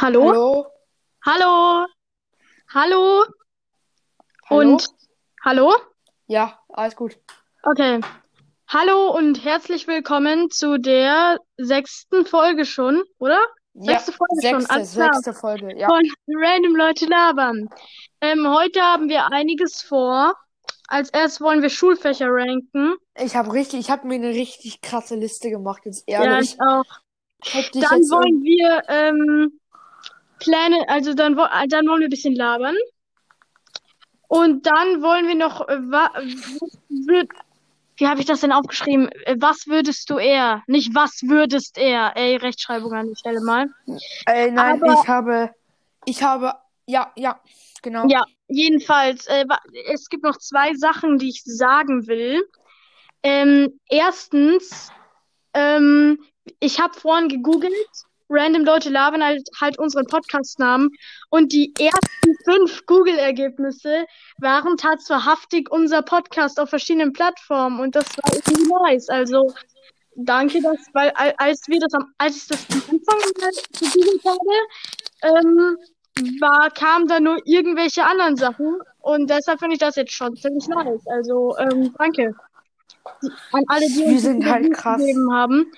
Hallo? Hallo? Hallo? Hallo? Und hallo? Ja, alles gut. Okay. Hallo und herzlich willkommen zu der sechsten Folge schon, oder? Ja, Sechste Folge schon, sechste, alles klar. sechste Folge. Ja. Von Random Leute labern. Ähm, heute haben wir einiges vor. Als erstes wollen wir Schulfächer ranken. Ich habe richtig, ich habe mir eine richtig krasse Liste gemacht, jetzt Ja, ehrlich. ich auch. Dann wollen wir ähm, Pläne, also dann, dann wollen wir ein bisschen labern. Und dann wollen wir noch, äh, würd, wie habe ich das denn aufgeschrieben? Äh, Was würdest du eher? Nicht was würdest er? Ey, Rechtschreibung an die Stelle mal. äh, nein, aber- ich habe, ich habe, ja, ja, genau. Ja, jedenfalls, äh, es gibt noch zwei Sachen, die ich sagen will. Ähm, erstens, ähm, ich habe vorhin gegoogelt, random Leute labern halt, halt unseren Podcast-Namen und die ersten fünf Google-Ergebnisse waren tatsächlich unser Podcast auf verschiedenen Plattformen und das war irgendwie nice. Also danke, dass, weil al- als wir das am, als ich das am Anfang gegoogelt habe, ähm, war, kamen da nur irgendwelche anderen Sachen und deshalb finde ich das jetzt schon ziemlich nice. Also ähm, danke an alle, die Wir uns sind halt krass. gegeben haben.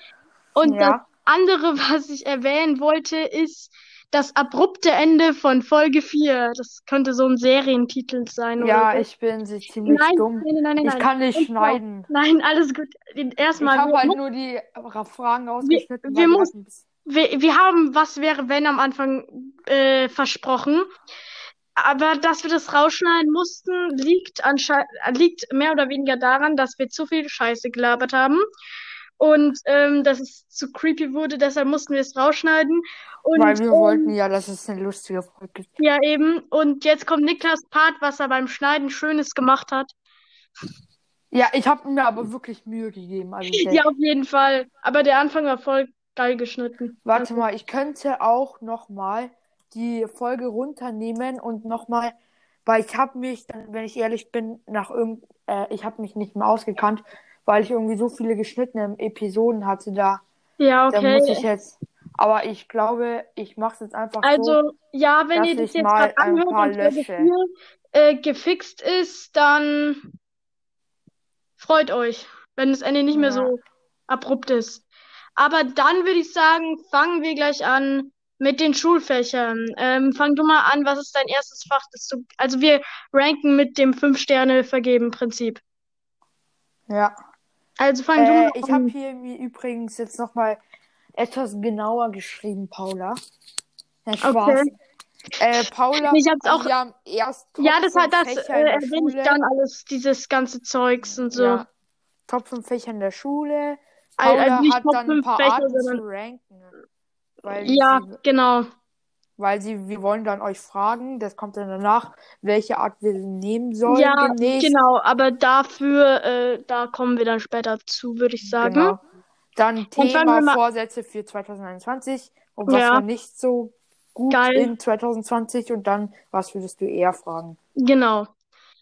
Und das Ja. Andere, was ich erwähnen wollte, ist das abrupte Ende von Folge 4. Das könnte so ein Serientitel sein Ja, ich bin sie ziemlich Nein, dumm. nein, nein, nein, Ich nein. kann nicht Und schneiden. Nein, alles gut. Ich Erstmal, habe wir, halt nur die Fragen ausgeschnitten. wir muss- bis- wir, wir haben Was wäre wenn am Anfang äh, versprochen. Aber dass wir das rausschneiden mussten, liegt liegt mehr oder weniger daran, dass wir zu viel Scheiße gelabert haben. Und ähm, dass es zu creepy wurde, deshalb mussten wir es rausschneiden. Und Weil wir ähm, wollten ja, dass es eine lustige Folge ist. ja eben. Und jetzt kommt Niklas Part, was er beim Schneiden Schönes gemacht hat. Ja, ich habe mir aber wirklich Mühe gegeben. Also Ja, auf jeden Fall. Aber der Anfang war voll geil geschnitten. Warte mal, ich könnte auch nochmal die Folge runternehmen und nochmal, weil ich habe mich, wenn ich ehrlich bin, nach irgend, äh, ich habe mich nicht mehr ausgekannt, weil ich irgendwie so viele geschnittene Episoden hatte da. Ja, Da muss ich okay. jetzt, aber ich glaube, ich mache es jetzt einfach so. Also, ja, wenn ihr das jetzt mal gerade anhört und. 4 äh, gefixt ist, dann freut euch, wenn das Ende nicht mehr Ja. so abrupt ist. Aber dann würde ich sagen, fangen wir gleich an mit den Schulfächern. Ähm, fang du mal an, was ist dein erstes Fach, das du, also wir ranken mit dem Fünf-Sterne-Vergeben-Prinzip. Ja. Also fang du Äh, mal ich an. habe hier mir übrigens jetzt nochmal etwas genauer geschrieben, Paula. Ja, Spaß. Okay. Äh, Paula, Ich hab's also auch- haben erst Ja, das hat das äh, ich Schule. dann alles, dieses ganze Zeugs und so. Ja. Top 5 Fächer in der Schule. Al- Paula also nicht hat Top dann ein 5 paar Fächer, Arten zu sondern ranken. Weil ja, genau. Weil sie, wir wollen dann euch fragen, das kommt dann danach, welche Art wir nehmen sollen Ja, demnächst. genau, aber dafür, äh, da kommen wir dann später zu, würde ich sagen. Genau. Dann Thema mal- Vorsätze für 2021 und was Ja. war nicht so gut Geil. in 2020 und dann, was würdest du eher fragen? Genau.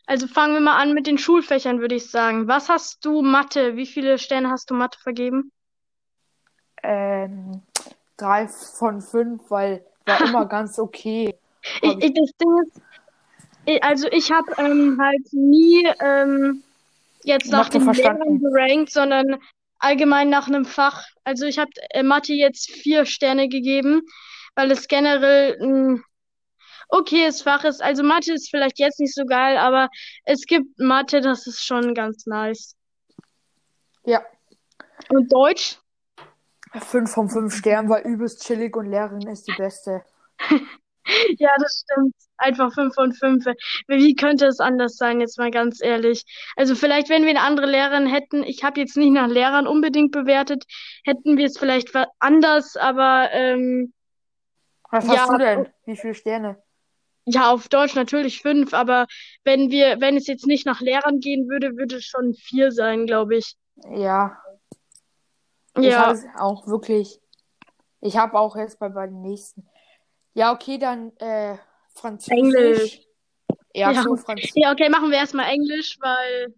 Also fangen wir mal an mit den Schulfächern, würde ich sagen. Was hast du Mathe? Wie viele Sterne hast du Mathe vergeben? Ähm, drei von fünf, weil war immer ganz okay. Ich, ich, das Ding ist, ich, also ich habe ähm, halt nie ähm, jetzt nach verstanden. Lehrern gerankt, sondern allgemein nach einem Fach. Also ich habe äh, Mathe jetzt vier Sterne gegeben, weil es generell ein okayes Fach ist. Also Mathe ist vielleicht jetzt nicht so geil, aber es gibt Mathe, das ist schon ganz nice. Ja, Und Deutsch? Fünf von fünf Sternen war übelst chillig und Lehrerin ist die beste. Ja, das stimmt. Einfach 5 von 5. Wie könnte es anders sein, jetzt mal ganz ehrlich? Also vielleicht, wenn wir eine andere Lehrerin hätten, ich habe jetzt nicht nach Lehrern unbedingt bewertet, hätten wir es vielleicht anders, aber ähm, Was Ja, hast du denn? Wie viele Sterne? ja, auf Deutsch natürlich 5, aber wenn wir, wenn es jetzt nicht nach Lehrern gehen würde, würde es schon 4 sein, glaube ich. Ja, ich Ja, habe es auch wirklich. Ich habe auch jetzt bei, bei den nächsten. Ja, okay, dann äh, Französisch. Englisch. Ja, Ja. so Französisch. Ja, okay, machen wir erstmal Englisch, weil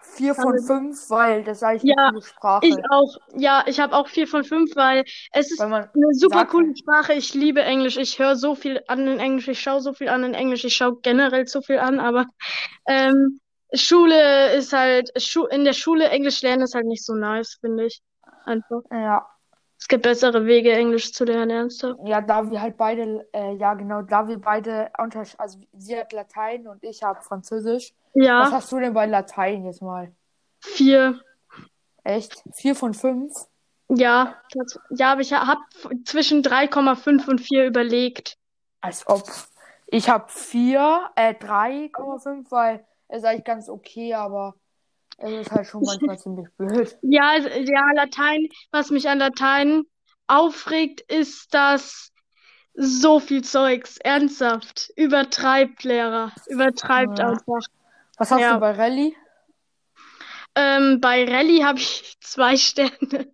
Vier von fünf, weil das ist eigentlich Ja, eine coole Sprache. Ich auch. Ja, ich habe auch vier von fünf, weil es ist Weil eine super coole Sprache. Ich liebe Englisch. Ich höre so viel an in Englisch. Ich schaue so viel an in Englisch. Ich schaue generell so viel an, aber ähm, Schule ist halt, Schu in der Schule Englisch lernen ist halt nicht so nice, finde ich. Einfach. Ja, Es gibt bessere Wege, Englisch zu lernen, ernsthaft. ja, da wir halt beide, äh, ja genau, da wir beide also sie hat Latein und ich habe Französisch. Was Ja, hast du denn bei Latein jetzt mal? vier. Echt? Vier von fünf? Ja, das, ja, aber ich habe zwischen 3,5 und 4 überlegt. Als ob. Ich habe vier, äh, 3,5, weil es ist eigentlich ganz okay, aber es ist halt schon manchmal ziemlich blöd. Ja, ja, Latein, was mich an Latein aufregt, ist, dass so viel Zeugs, ernsthaft, übertreibt Lehrer, übertreibt Ja. einfach. Was hast Ja. du bei Rallye? Ähm, bei Rallye habe ich zwei Sterne.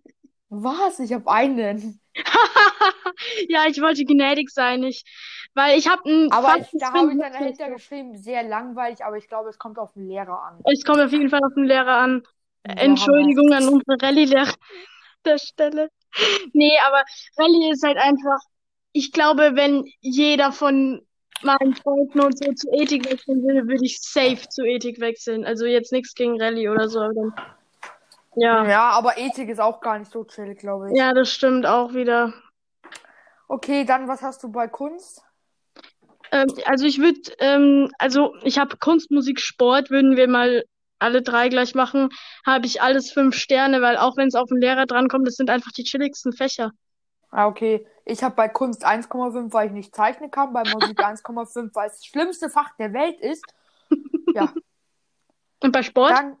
Was? Ich habe einen. Ja, ich wollte gnädig sein, ich, weil ich habe ein Aber ich, fast da habe ich dann dahinter geschrieben, sehr langweilig, aber ich glaube, es kommt auf den Lehrer an. Es kommt auf jeden Fall auf den Lehrer an. Ja, Entschuldigung an unsere Rallye-Lehrer der Stelle. Nee, aber Rallye ist halt einfach, ich glaube, wenn jeder von meinen Freunden und so zu Ethik wechseln würde, würde ich safe zu Ethik wechseln. Also jetzt nichts gegen Rallye oder so, aber dann, ja. Ja, aber Ethik ist auch gar nicht so chill, glaube ich. Ja, das stimmt auch wieder. Okay, dann was hast du bei Kunst? Ähm, also ich würde, ähm, also ich habe Kunst, Musik, Sport, würden wir mal alle drei gleich machen, habe ich alles fünf Sterne, weil auch wenn es auf den Lehrer drankommt, das sind einfach die chilligsten Fächer. Ah, okay. Ich habe bei Kunst 1,5, weil ich nicht zeichnen kann, bei Musik 1,5, weil es das schlimmste Fach der Welt ist. Ja, Und bei Sport? dann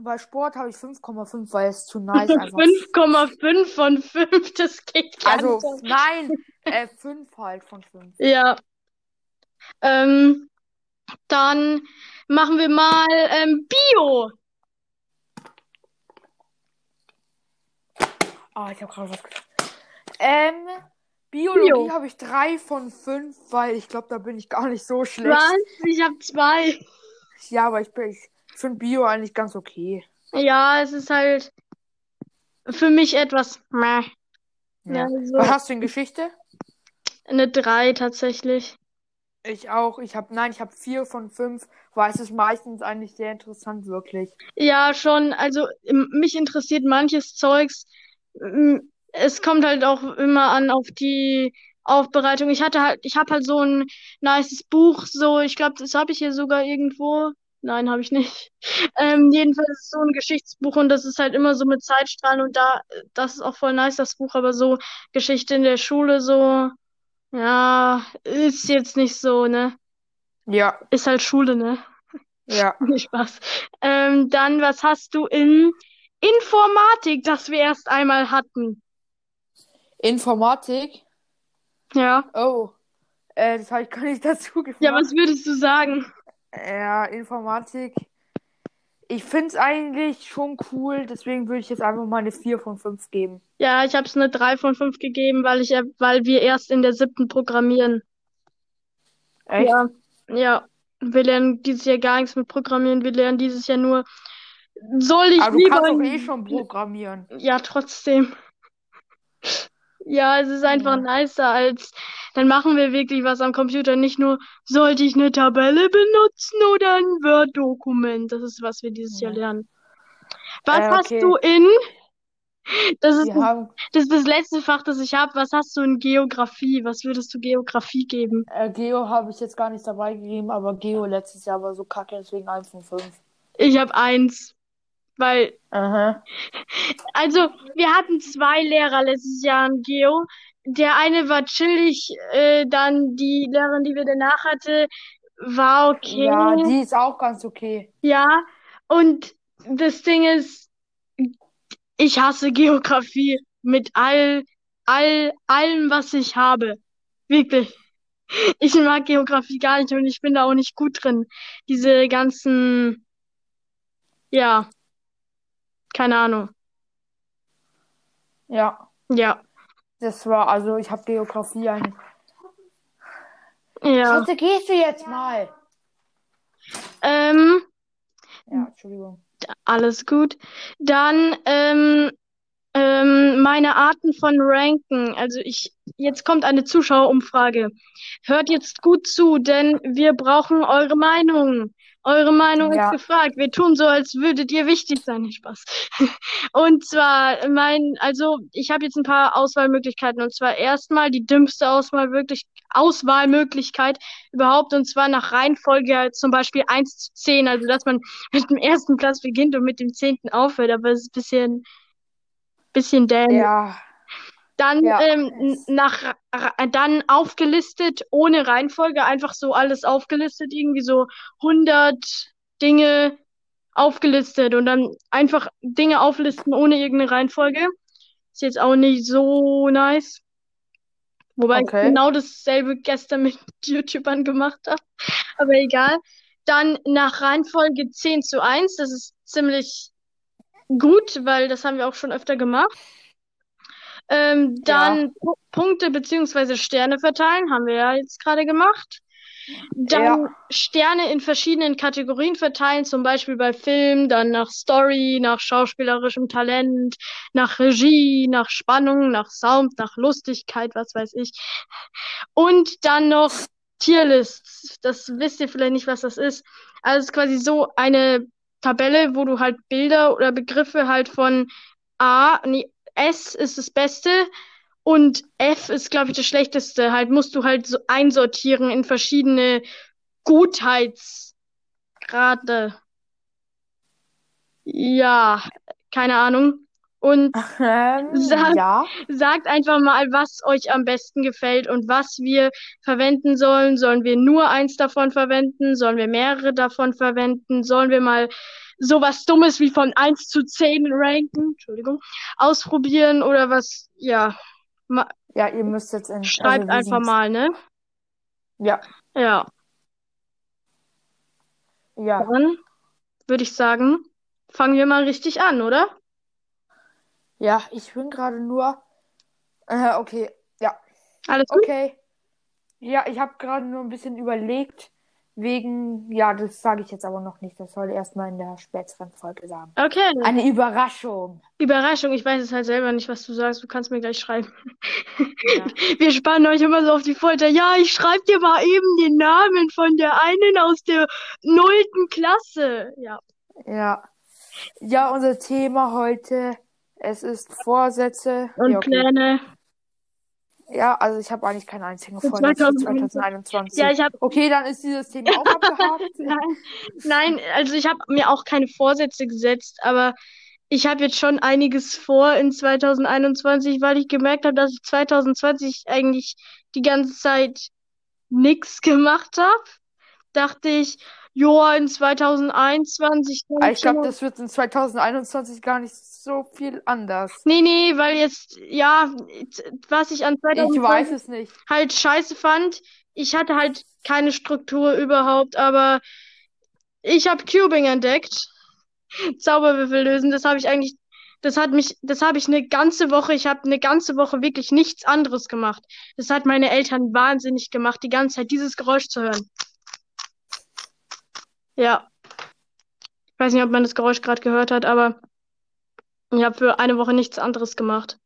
bei Sport habe ich 5,5, weil es zu nice einfach. 5,5 von 5, das geht gar Also, nicht. nein, äh, 5 halt von 5. Ja. Ähm, dann machen wir mal ähm, Bio. Ah, ich habe gerade was gesagt. Ähm, Biologie Bio. habe ich 3 von 5, weil ich glaube, da bin ich gar nicht so schlecht. Was? Ich habe zwei. Ja, aber ich, bin- ich finde Bio eigentlich ganz okay. Ja, es ist halt für mich etwas meh. Ja. Also Was hast du in Geschichte? eine 3 tatsächlich. Ich auch. Ich habe, nein, ich habe 4 von 5, weil es ist meistens eigentlich sehr interessant, wirklich. Ja, schon. Also mich interessiert manches Zeugs. Es kommt halt auch immer an auf die Aufbereitung. Ich hatte halt, ich habe halt so ein nices Buch, so, ich glaube, das habe ich hier sogar irgendwo. Nein, habe ich nicht. Ähm, jedenfalls ist es so ein Geschichtsbuch und das ist halt immer so mit Zeitstrahlen und da, das ist auch voll nice, das Buch, aber so Geschichte in der Schule, so, ja, ist jetzt nicht so, ne? Ja, Ist halt Schule, ne? ja. Nee, Spaß. Ähm, dann, was hast du in Informatik, das wir erst einmal hatten? Informatik. Ja. Oh, äh, das habe ich gar nicht dazu gefragt. Ja, was würdest du sagen? Ja, Informatik. Ich finde es eigentlich schon cool, deswegen würde ich jetzt einfach mal eine 4 von 5 geben. Ja, ich habe es eine 3 von 5 gegeben, weil ich, weil wir erst in der siebten programmieren. Echt? Ja, ja. Wir lernen dieses Jahr gar nichts mit Programmieren. Wir lernen dieses Jahr nur, soll ich Aber du lieber kannst doch eh schon programmieren. Ja, trotzdem. Ja, es ist einfach Ja. nicer als, dann machen wir wirklich was am Computer. Nicht nur, sollte ich eine Tabelle benutzen oder ein Word-Dokument? Das ist, was wir dieses Jahr Ja. lernen. Was Äh, hast okay. du in, das ist, haben das ist das letzte Fach, das ich habe. Was hast du in Geografie? Was würdest du Geografie geben? äh, Geo habe ich jetzt gar nicht dabei gegeben, aber Geo letztes Jahr war so kacke, deswegen 1 von 5. Ich habe eins. Weil, Aha. also, wir hatten zwei Lehrer letztes Jahr in Geo. Der eine war chillig, äh, dann die Lehrerin, die wir danach hatte, war okay. Ja, die ist auch ganz okay. Ja, und das Ding ist, ich hasse Geografie mit all, all, allem, was ich habe. Wirklich. Ich mag Geografie gar nicht und ich bin da auch nicht gut drin. Diese ganzen, ja, keine Ahnung. Ja, Ja, das war, also ich habe Geografie eigentlich. ja. Schatze, gehst du jetzt mal? Ähm, Ja, Entschuldigung. Alles gut. Dann ähm, ähm, meine Arten von Ranken. Also ich, jetzt kommt eine Zuschauerumfrage. Hört jetzt gut zu, denn wir brauchen eure Meinung. Eure Meinung ist Ja. gefragt. Wir tun so, als würdet ihr wichtig sein. Nee, Spaß. Und zwar mein, also ich habe jetzt ein paar Auswahlmöglichkeiten. Und zwar erstmal die dümmste Auswahl wirklich, Auswahlmöglichkeit überhaupt. Und zwar nach Reihenfolge halt zum Beispiel 1 zu 10. Also dass man mit dem ersten Platz beginnt und mit dem zehnten aufhört. Aber es ist ein bisschen, bisschen dämlich. Ja, Dann Ja. ähm, nach dann aufgelistet ohne Reihenfolge, einfach so alles aufgelistet, irgendwie so 100 Dinge aufgelistet und dann einfach Dinge auflisten ohne irgendeine Reihenfolge. Ist jetzt auch nicht so nice. Wobei ich Okay. genau dasselbe gestern mit YouTubern gemacht habe. Aber egal. Dann nach Reihenfolge 10 zu 1. Das ist ziemlich gut, weil das haben wir auch schon öfter gemacht. Ähm, dann Pu- Punkte beziehungsweise Sterne verteilen, haben wir ja jetzt gerade gemacht. Dann Ja. Sterne in verschiedenen Kategorien verteilen, zum Beispiel bei Film, dann nach Story, nach schauspielerischem Talent, nach Regie, nach Spannung, nach Sound, nach Lustigkeit, was weiß ich. Und dann noch Tierlists. Das wisst ihr vielleicht nicht, was das ist. Also es ist quasi so eine Tabelle, wo du halt Bilder oder Begriffe halt von A, nee, S ist das Beste und F ist, glaube ich, das Schlechteste. Halt musst du halt so einsortieren in verschiedene Gutheitsgrade. Ja, keine Ahnung. Und Ähm, Sag- ja. sagt einfach mal, was euch am besten gefällt und was wir verwenden sollen. Sollen wir nur eins davon verwenden? Sollen wir mehrere davon verwenden? Sollen wir mal sowas Dummes wie von 1 zu 10 ranken? Entschuldigung. Ausprobieren oder was? Ja, ma Ja, ihr müsst jetzt in. schreibt also einfach mal, ne? Ja, Ja, ja. dann würde ich sagen, fangen wir mal richtig an, oder? Ja, ich bin gerade nur. Äh, okay, ja. Alles gut? Okay. Ja, ich habe gerade nur ein bisschen überlegt, wegen. Ja, das sage ich jetzt aber noch nicht. Das soll erstmal in der späteren Folge sagen. Okay. Eine Überraschung. Überraschung, ich weiß es halt selber nicht, was du sagst. Du kannst mir gleich schreiben. Ja. Wir spannen euch immer so auf die Folter. Ja, ich schreibe dir mal eben den Namen von der einen aus der nullten Klasse. Ja. Ja. Ja, unser Thema heute, es ist Vorsätze. Und Ja, okay. Pläne. Ja, also ich habe eigentlich keinen einzigen Vorsatz für 2021. 2021. Ja, ich habe Okay, dann ist dieses Thema auch abgehakt. nein, nein, also ich habe mir auch keine Vorsätze gesetzt, aber ich habe jetzt schon einiges vor in 2021, weil ich gemerkt habe, dass ich 2020 eigentlich die ganze Zeit nichts gemacht habe. Dachte ich, joa, in 2021 kann Aber ich ich glaube, das wird in 2021 gar nicht so viel anders. Nee, nee, weil jetzt, ja, was ich an Ich 2020 weiß es nicht. halt scheiße fand, ich hatte halt keine Struktur überhaupt, aber ich habe Cubing entdeckt. Zauberwürfel lösen, das habe ich eigentlich, das hat mich, das habe ich eine ganze Woche, ich habe eine ganze Woche wirklich nichts anderes gemacht. Das hat meine Eltern wahnsinnig gemacht, die ganze Zeit dieses Geräusch zu hören. Ja. Ich weiß nicht, ob man das Geräusch gerade gehört hat, aber ich habe für eine Woche nichts anderes gemacht.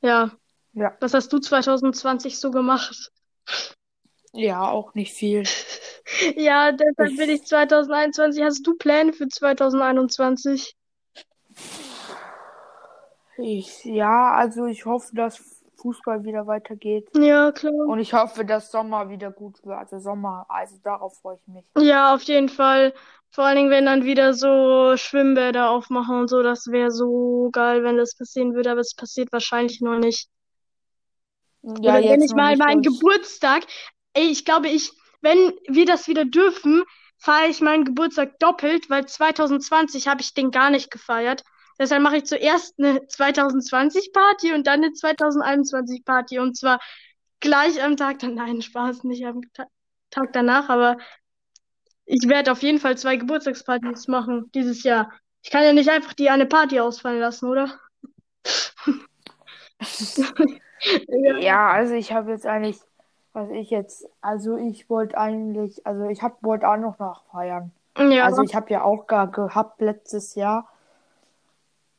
Ja. Ja. Was hast du 2020 so gemacht? Ja, auch nicht viel. Ja, deshalb bin ich 2021. Hast du Pläne für 2021? Ich, ja, also ich hoffe, dass Fußball wieder weitergeht. Ja, klar. Und ich hoffe, dass Sommer wieder gut wird. Also Sommer, also darauf freue ich mich. Ja, auf jeden Fall. Vor allen Dingen, wenn dann wieder so Schwimmbäder aufmachen und so, das wäre so geil, wenn das passieren würde, aber es passiert wahrscheinlich noch nicht. Ja, Oder wenn jetzt ich mal meinen. Geburtstag, ey, ich glaube, ich, wenn wir das wieder dürfen, feiere ich meinen Geburtstag doppelt, weil 2020 habe ich den gar nicht gefeiert. Deshalb mache ich zuerst eine 2020 Party und dann eine 2021 Party und zwar gleich am Tag dann, nein, Spaß, nicht am Ta Tag danach, aber ich werde auf jeden Fall zwei Geburtstagspartys machen dieses Jahr. Ich kann ja nicht einfach die eine Party ausfallen lassen, oder? Ja. Also ich habe jetzt eigentlich, was ich jetzt, also ich wollte eigentlich, also ich wollte auch noch nachfeiern. Ja. Also ich habe ja auch gar gehabt letztes Jahr.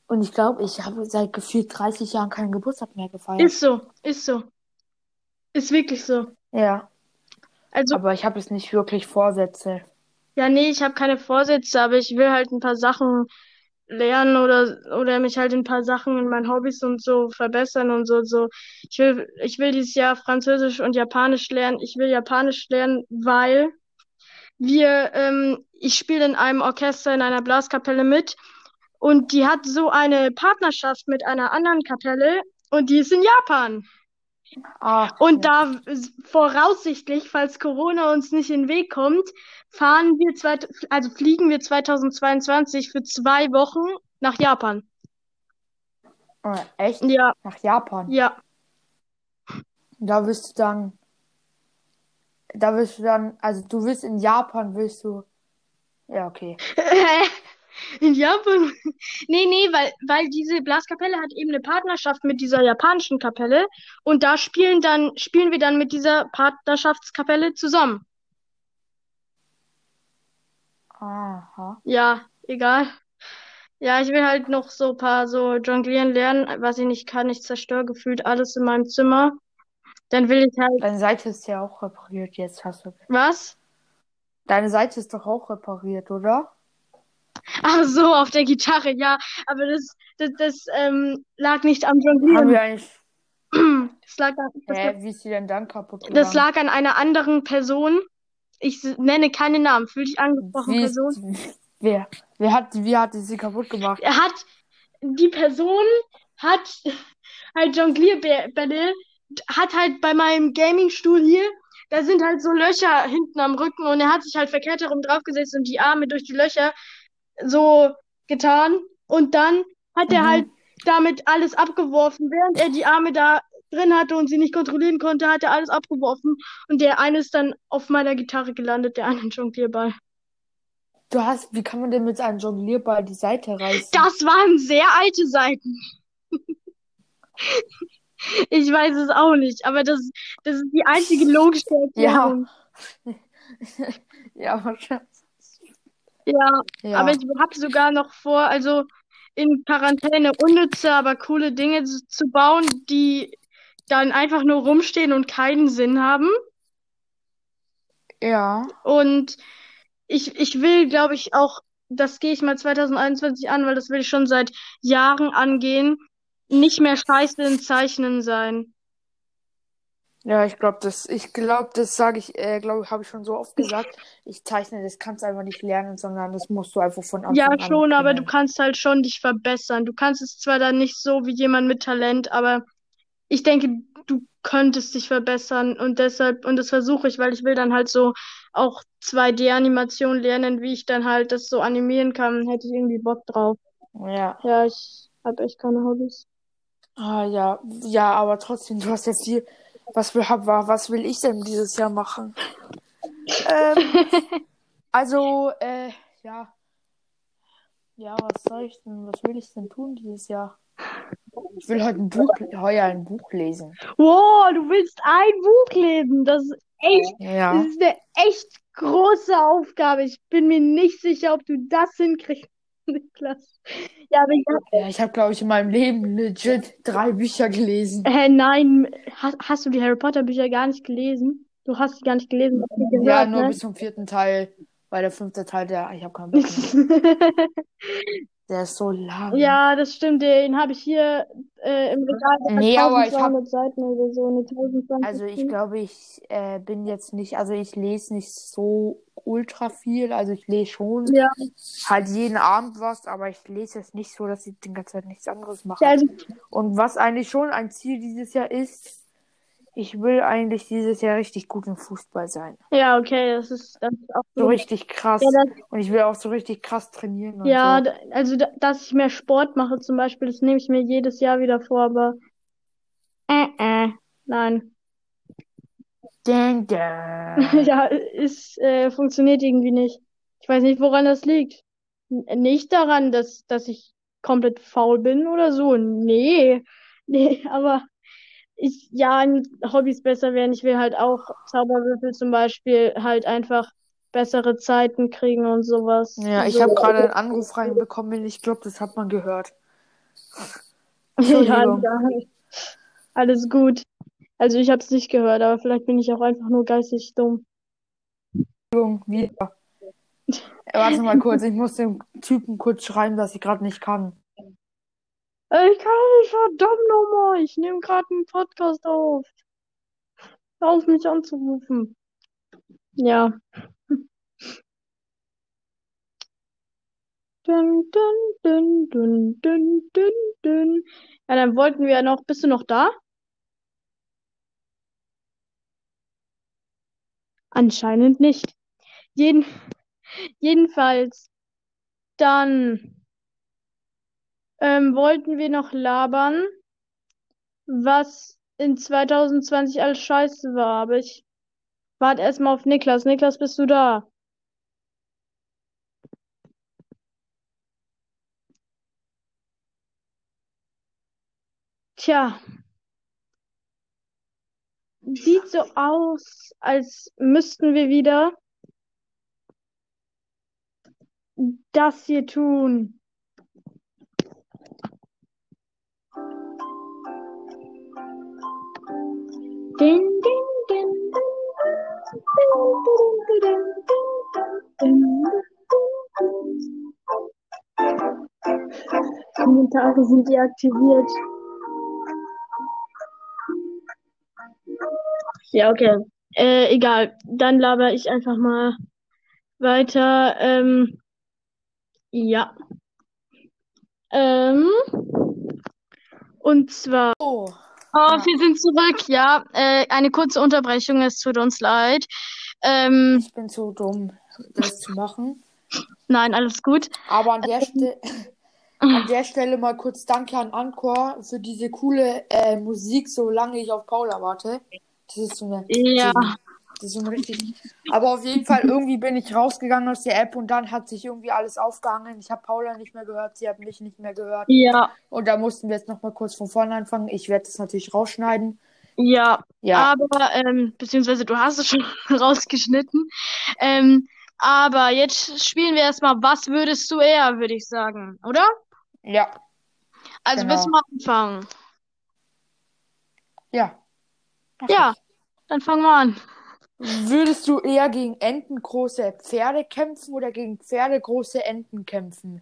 Und ich glaube, ich habe seit gefühlt 30 Jahren keinen Geburtstag mehr gefeiert. Ist so, ist so. Ist wirklich so. Ja, Also, aber ich habe jetzt nicht wirklich Vorsätze. ja, nee, ich habe keine Vorsätze, aber ich will halt ein paar Sachen lernen oder oder mich halt in ein paar Sachen in meinen Hobbys und so verbessern und so so. Ich will ich will dieses Jahr Französisch und Japanisch lernen. Ich will Japanisch lernen, weil wir ähm, ich spiele in einem Orchester in einer Blaskapelle mit und die hat so eine Partnerschaft mit einer anderen Kapelle und die ist in Japan. Ah, Und da voraussichtlich, falls Corona uns nicht in den Weg kommt, fahren wir zweit, also fliegen wir 2022 für zwei Wochen nach Japan. Ah, echt? Ja, Nach Japan. ja. Da wirst du dann, da wirst du dann, also du willst in Japan, willst du, ja, okay. In Japan? Nee, nee, weil, weil diese Blaskapelle hat eben eine Partnerschaft mit dieser japanischen Kapelle und da spielen dann, spielen wir dann mit dieser Partnerschaftskapelle zusammen. Aha. Ja, egal. Ja, ich will halt noch so ein paar so jonglieren lernen, was ich nicht kann. Ich zerstöre gefühlt alles in meinem Zimmer. Dann will ich halt, Deine Seite ist ja auch repariert jetzt, hast du. was? Deine Seite ist doch auch repariert, oder? Ach so, auf der Gitarre, ja. Aber das, das, das ähm, lag nicht am Haben Jonglieren. wir eigentlich, Das lag, an- das, hä, wie ist die denn dann kaputt das gegangen? lag an einer anderen Person. Ich nenne keine Namen. Fühl dich angesprochen, Wie ist, Person. wer, wer hat, wie hat sie kaputt gemacht? Er hat, die Person hat halt Jonglierbälle, hat halt bei meinem Gamingstuhl hier, da sind halt so Löcher hinten am Rücken und er hat sich halt verkehrt herum draufgesetzt und die Arme durch die Löcher so getan und dann hat er Mhm. halt damit alles abgeworfen. Während er die Arme da drin hatte und sie nicht kontrollieren konnte, hat er alles abgeworfen und der eine ist dann auf meiner Gitarre gelandet, der eine Jonglierball. Du hast, wie kann man denn mit einem Jonglierball die Seite reißen? Das waren sehr alte Seiten. Ich weiß es auch nicht, aber das, das ist die einzige logische Erklärung. Ja, wahrscheinlich. Ja, Ja. aber ich habe sogar noch vor, also in Quarantäne unnütze, aber coole Dinge zu bauen, die dann einfach nur rumstehen und keinen Sinn haben. Ja. Und ich, ich will, glaube ich, auch, das gehe ich mal 2021 an, weil das will ich schon seit Jahren angehen, nicht mehr scheiße im Zeichnen sein. Ja, ich glaube, das, ich glaube, das sage ich, äh, glaube, habe ich schon so oft gesagt. Ich zeichne, das kannst du einfach nicht lernen, sondern das musst du einfach von Ja, Anfang an schon, aber du kannst halt schon dich verbessern. Du kannst es zwar dann nicht so wie jemand mit Talent, aber ich denke, du könntest dich verbessern und deshalb, und das versuche ich, weil ich will dann halt so auch 2D-Animation lernen, wie ich dann halt das so animieren kann, hätte ich irgendwie Bock drauf. Ja. Ja, ich habe echt keine Hobbys. Ah, ja. Ja, aber trotzdem, du hast ja viel. Was will, was will ich denn dieses Jahr machen? Ähm, also, äh, ja. Ja, was soll ich denn, was will ich denn tun dieses Jahr? Ich will heute ein Buch, heuer ein Buch lesen. Wow, du willst ein Buch lesen. Das ist echt, Ja. das ist eine echt große Aufgabe. Ich bin mir nicht sicher, ob du das hinkriegst, Niklas. Ja, aber ich Ja, ich habe, glaube ich, in meinem Leben legit drei Bücher gelesen. Hä, nein, hast, hast du die Harry Potter Bücher gar nicht gelesen? Du hast die gar nicht gelesen, du Ja, nur ne? bis zum vierten Teil, weil der fünfte Teil, der, ich habe keinen Bock. Der ist so lang. Ja, das stimmt, den habe ich hier äh, im Regal. Nee, aber ich hab- 1200 Seiten oder so, 1020. Also ich glaube, ich äh, bin jetzt nicht, also ich lese nicht so ultra viel. Also ich lese schon Ja, halt jeden Abend was, aber ich lese jetzt nicht so, dass ich die ganze Zeit nichts anderes mache. ja, also, Und was eigentlich schon ein Ziel dieses Jahr ist, ich will eigentlich dieses Jahr richtig gut im Fußball sein. ja, okay, das ist, das ist auch So so. richtig krass. Ja, Und ich will auch so richtig krass trainieren ja, so. also, da- dass ich mehr Sport mache zum Beispiel, das nehme ich mir jedes Jahr wieder vor, aber äh, äh, nein. Ja, es äh, funktioniert irgendwie nicht. Ich weiß nicht, woran das liegt. N nicht daran, dass, dass ich komplett faul bin oder so. Nee. Nee, aber ich, ja, in Hobbys besser werden. Ich will halt auch Zauberwürfel zum Beispiel halt einfach bessere Zeiten kriegen und sowas. Ja, ich so. habe gerade einen Anruf reinbekommen. Ich glaube, das hat man gehört. Ja, ja, alles gut. Also ich habe es nicht gehört, aber vielleicht bin ich auch einfach nur geistig dumm. Entschuldigung, wieder. Warte mal kurz, ich muss dem Typen kurz schreiben, dass ich gerade nicht kann. Ich kann nicht, verdammt nochmal. Ich nehme gerade einen Podcast auf. Hör auf, mich anzurufen. Ja. Dun, dun, dun, dun, dun, dun, dun. Ja, dann wollten wir ja noch. Bist du noch da? Anscheinend nicht. Jeden, jedenfalls, dann ähm, wollten wir noch labern, was in 2020 alles scheiße war. Aber ich warte erstmal auf Niklas. Niklas, bist du da? Tja, sieht so aus, als müssten wir wieder das hier tun. Din, din, din, Kommentare sind deaktiviert. Ja, okay. Äh, egal. Dann laber ich einfach mal weiter. Ähm, ja. Ähm, und zwar. Oh, Oh, Ja. wir sind zurück, ja. Äh, eine kurze Unterbrechung, es tut uns leid. Ähm, ich bin zu dumm, das zu machen. nein, alles gut. Aber an der, Ste an der Stelle mal kurz Danke an Anchor für diese coole äh, Musik, solange ich auf Paula warte. Das ist so eine, Ja. so, das ist so ein richtig. Aber auf jeden Fall, irgendwie bin ich rausgegangen aus der App und dann hat sich irgendwie alles aufgehangen. Ich habe Paula nicht mehr gehört, sie hat mich nicht mehr gehört. Ja, Und da mussten wir jetzt nochmal kurz von vorne anfangen. Ich werde das natürlich rausschneiden. ja. Ja, Aber, ähm, beziehungsweise du hast es schon rausgeschnitten. Ähm, aber jetzt spielen wir erstmal, was würdest du eher, würde ich sagen, oder? ja, Also Genau. willst du mal anfangen? ja. Ja, dann fangen wir an. Würdest du eher gegen entengroße Pferde kämpfen oder gegen pferdegroße Enten kämpfen?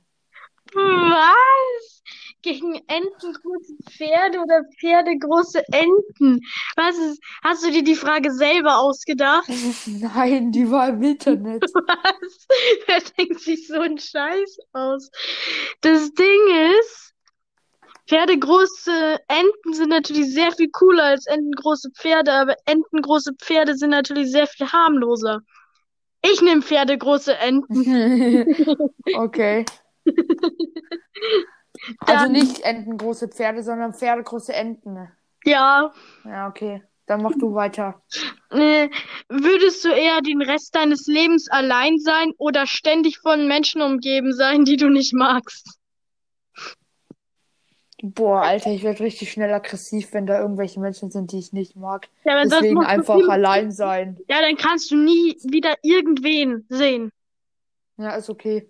Was? Gegen Enten große Pferde oder Pferde große Enten? Was ist, hast du dir die Frage selber ausgedacht? Nein, die war im Internet. Was? Wer denkt sich so einen Scheiß aus? Das Ding ist, pferdegroße Enten sind natürlich sehr viel cooler als entengroße Pferde, aber entengroße Pferde sind natürlich sehr viel harmloser. Ich nehme pferdegroße Enten. Okay. Also nicht entengroße Pferde, sondern pferdegroße Enten. Ja. Ja, okay. Dann mach du weiter. Äh, würdest du eher den Rest deines Lebens allein sein oder ständig von Menschen umgeben sein, die du nicht magst? Boah, Alter, ich werde richtig schnell aggressiv, wenn da irgendwelche Menschen sind, die ich nicht mag. Ja, Deswegen einfach allein sein. Ja, dann kannst du nie wieder irgendwen sehen. Ja, ist okay.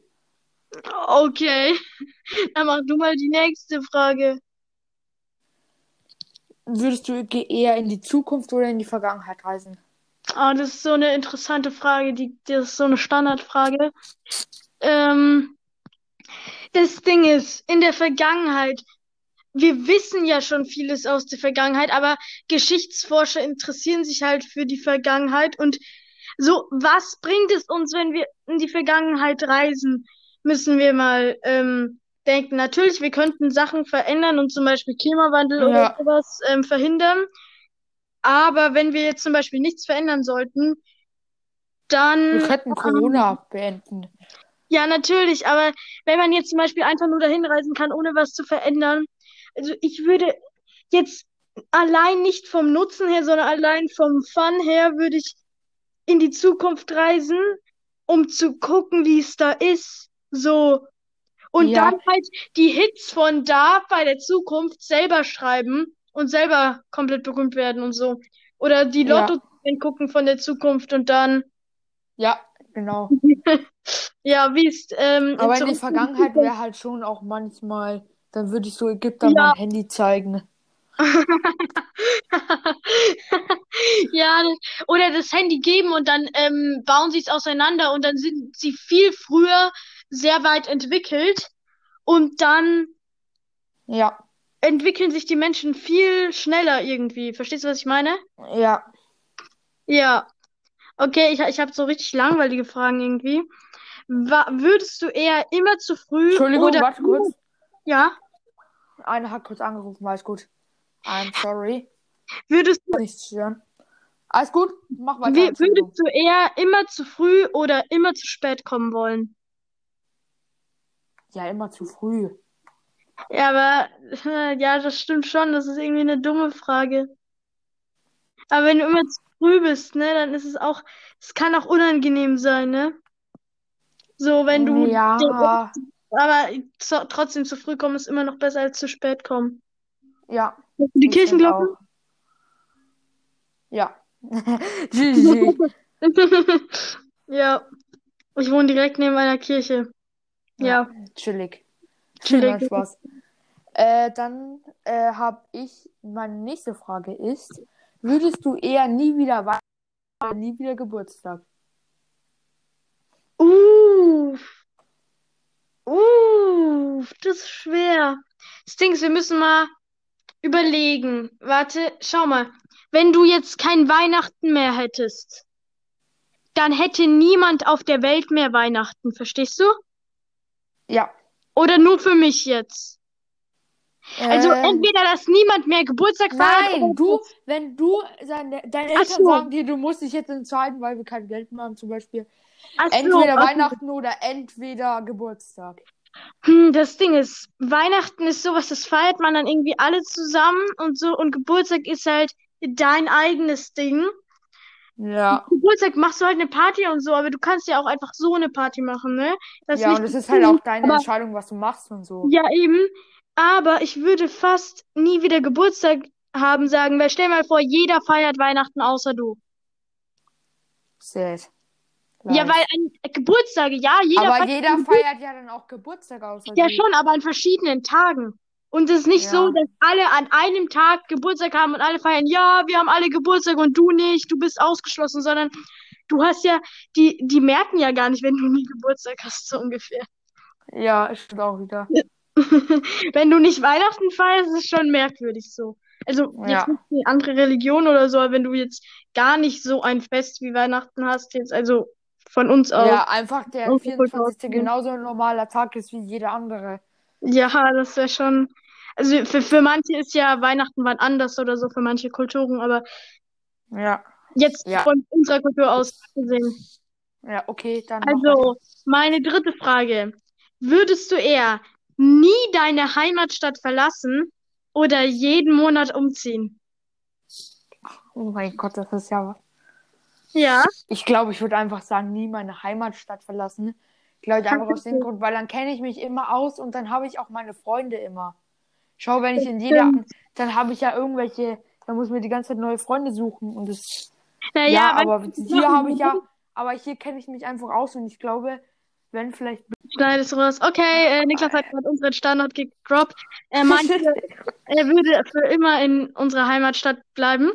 Okay. Dann mach du mal die nächste Frage. Würdest du eher in die Zukunft oder in die Vergangenheit reisen? Ah, das ist so eine interessante Frage. Die, das ist so eine Standardfrage. Ähm, das Ding ist, in der Vergangenheit, wir wissen ja schon vieles aus der Vergangenheit, aber Geschichtsforscher interessieren sich halt für die Vergangenheit und so, was bringt es uns, wenn wir in die Vergangenheit reisen? Müssen wir mal ähm, denken. Natürlich, wir könnten Sachen verändern und zum Beispiel Klimawandel oder Ja. sowas ähm, verhindern. Aber wenn wir jetzt zum Beispiel nichts verändern sollten, dann. Wir könnten Corona beenden. Ja, natürlich, aber wenn man jetzt zum Beispiel einfach nur dahin reisen kann, ohne was zu verändern, also ich würde jetzt allein nicht vom Nutzen her, sondern allein vom Fun her, würde ich in die Zukunft reisen, um zu gucken, wie es da ist. So. Und Ja. dann halt die Hits von da bei der Zukunft selber schreiben und selber komplett berühmt werden und so. Oder die Ja. Lotto gucken von der Zukunft und dann. Ja, genau. Ja, wie ist, ähm, Aber in die Vergangenheit wäre halt schon auch manchmal, dann würde ich so Ägypter Ja. mein Handy zeigen. Ja, oder das Handy geben und dann ähm, bauen sie es auseinander und dann sind sie viel früher sehr weit entwickelt und dann Ja, entwickeln sich die Menschen viel schneller irgendwie. Verstehst du, was ich meine? ja. Ja. Okay, ich, ich habe so richtig langweilige Fragen irgendwie. Wa würdest du eher immer zu früh Entschuldigung, oder warte kurz. Ja, Einer hat kurz angerufen, alles gut. I'm sorry. würdest Nicht stören. Alles gut, mach weiter. Wie, würdest du eher immer zu früh oder immer zu spät kommen wollen? Ja, immer zu früh. Ja, aber ja, das stimmt schon. Das ist irgendwie eine dumme Frage. Aber wenn du immer zu früh bist, ne, dann ist es auch, es kann auch unangenehm sein, ne? So, wenn du, Ja, aber so, trotzdem zu früh kommen ist immer noch besser als zu spät kommen. ja. Die ich find Kirchenglocke? auch. Ja. Ja, ich wohne direkt neben einer Kirche. Ja, Chillig. Chillig. Nein, Spaß. Äh, dann äh, habe ich, meine nächste Frage ist, würdest du eher nie wieder Weihnachten oder nie wieder Geburtstag? Uh, uh, das ist schwer. Ist, wir müssen mal überlegen. Warte, schau mal. Wenn du jetzt kein Weihnachten mehr hättest, dann hätte niemand auf der Welt mehr Weihnachten, verstehst du? Ja. Oder nur für mich jetzt? Also Ähm, entweder, dass niemand mehr Geburtstag feiert Nein, du, wenn du, deine Ach Eltern so. sagen dir, du musst dich jetzt entscheiden, weil wir kein Geld mehr haben, zum Beispiel. Ach so, Entweder okay. Weihnachten oder entweder Geburtstag. Hm, das Ding ist, Weihnachten ist sowas, das feiert man dann irgendwie alle zusammen und so, und Geburtstag ist halt dein eigenes Ding. Ja. Geburtstag machst du halt eine Party und so, aber du kannst ja auch einfach so eine Party machen, ne? Das Ja, und es ist halt auch deine aber- Entscheidung, was du machst und so. Ja, eben. Aber ich würde fast nie wieder Geburtstag haben sagen, weil stell mal vor, jeder feiert Weihnachten außer du. Sad. Ja, weil an Geburtstage, ja, jeder Aber feiert jeder feiert ja dann auch Geburtstag außer Ja, schon, aber an verschiedenen Tagen. Und es ist nicht Ja. so, dass alle an einem Tag Geburtstag haben und alle feiern, ja, wir haben alle Geburtstag und du nicht, du bist ausgeschlossen, sondern du hast ja, die, die merken ja gar nicht, wenn du nie Geburtstag hast, so ungefähr. Ja, stimmt auch wieder. Wenn du nicht Weihnachten feierst, ist es schon merkwürdig so. Also Ja. jetzt nicht eine andere Religion oder so, aber wenn du jetzt gar nicht so ein Fest wie Weihnachten hast, jetzt also von uns aus. Ja, einfach der Unsere Kultur 24. ausgehen. genauso ein normaler Tag ist wie jeder andere. Ja, das wäre schon. Also für, für manche ist ja Weihnachten wann anders oder so, für manche Kulturen, aber Ja. jetzt Ja. von unserer Kultur aus gesehen. Ja, okay, dann Also, meine dritte Frage. Würdest du eher nie deine Heimatstadt verlassen oder jeden Monat umziehen? Oh mein Gott, das ist ja. Ja, Ich glaube, ich würde einfach sagen, nie meine Heimatstadt verlassen. Ich glaube, einfach aus dem Grund, weil dann kenne ich mich immer aus und dann habe ich auch meine Freunde immer. Schau, wenn ich in jeder, dann habe ich ja irgendwelche, dann muss ich mir die ganze Zeit neue Freunde suchen und das. naja, Ja, aber hier habe ich ja, aber hier kenne ich mich einfach aus und ich glaube, wenn vielleicht. schneidest du raus. Okay, äh, Niklas hat gerade unseren Standort gedroppt. Er meinte, er würde für immer in unserer Heimatstadt bleiben.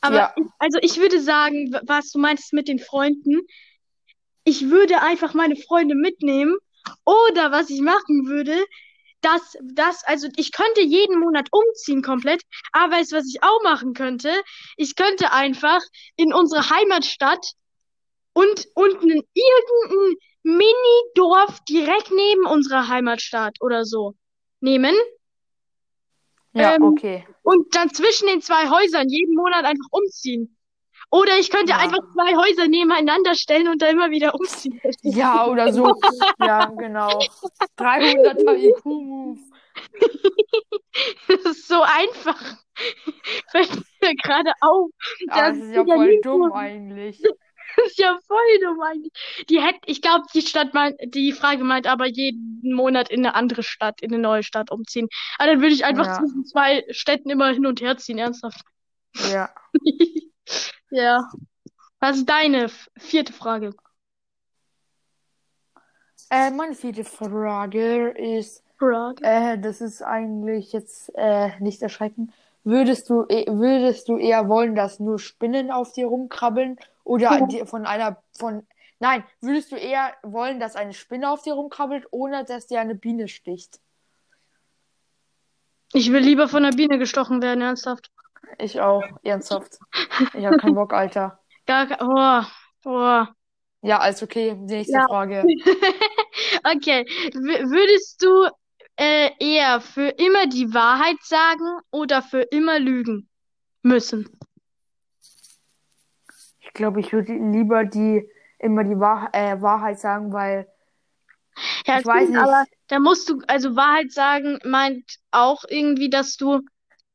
Aber Ja. ich, also ich würde sagen, was du meintest mit den Freunden, ich würde einfach meine Freunde mitnehmen. Oder was ich machen würde, dass das, also ich könnte jeden Monat umziehen komplett, aber weißt was ich auch machen könnte? Ich könnte einfach in unsere Heimatstadt und unten in irgendein Mini-Dorf direkt neben unserer Heimatstadt oder so nehmen Ja, Ähm, okay. und dann zwischen den zwei Häusern jeden Monat einfach umziehen. Oder ich könnte Ja. einfach zwei Häuser nebeneinander stellen und da immer wieder umziehen. Ja, oder so. ja, genau. 300er IQ-Move. Das ist so einfach. Fällt mir gerade auf. Ja, Das ist ja voll dumm eigentlich. Das ist ja voll dumm eigentlich. Die hätte, ich glaube, die Stadt meint, die Frage meint aber jeden Monat in eine andere Stadt, in eine neue Stadt umziehen. Aber dann würde ich einfach Ja. zwischen zwei Städten immer hin und her ziehen, ernsthaft. Ja. Ja. Was ist deine vierte Frage? Äh, meine vierte Frage ist, Frage. äh, das ist eigentlich jetzt äh, nicht erschreckend. Würdest du, eh- würdest du eher wollen, dass nur Spinnen auf dir rumkrabbeln oder Ja. von einer, von, nein, würdest du eher wollen, dass eine Spinne auf dir rumkrabbelt, ohne dass dir eine Biene sticht? Ich will lieber von der Biene gestochen werden, ernsthaft. Ich auch, ernsthaft. Ich habe keinen Bock, Alter. Gar oh, oh. Ja, alles okay. Nächste Ja. Frage. Okay. W würdest du eher für immer die Wahrheit sagen oder für immer lügen müssen? Ich glaube, ich würde lieber die immer die Wahr äh, Wahrheit sagen, weil Ja, ich weiß nicht. aber da musst du, also Wahrheit sagen meint auch irgendwie, dass du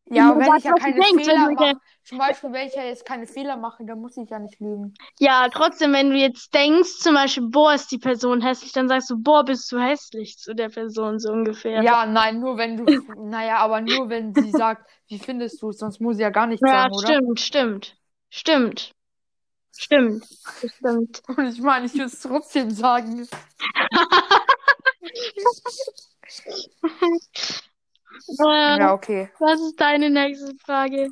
Ja, wenn ich ja keine denkst, Fehler wenn du zum Beispiel, wenn ich ja jetzt keine Fehler mache, dann muss ich ja nicht lügen. Ja, trotzdem, wenn du jetzt denkst, zum Beispiel, boah, ist die Person hässlich, dann sagst du, boah, bist du hässlich zu der Person, so ungefähr. Ja, nein, nur wenn du, naja, aber nur wenn sie sagt, wie findest du es, sonst muss sie ja gar nichts Ja, sagen, oder? stimmt, stimmt. Stimmt. Stimmt. Stimmt. Und ich meine, ich würde es trotzdem sagen. Ja, okay. was ist deine nächste Frage?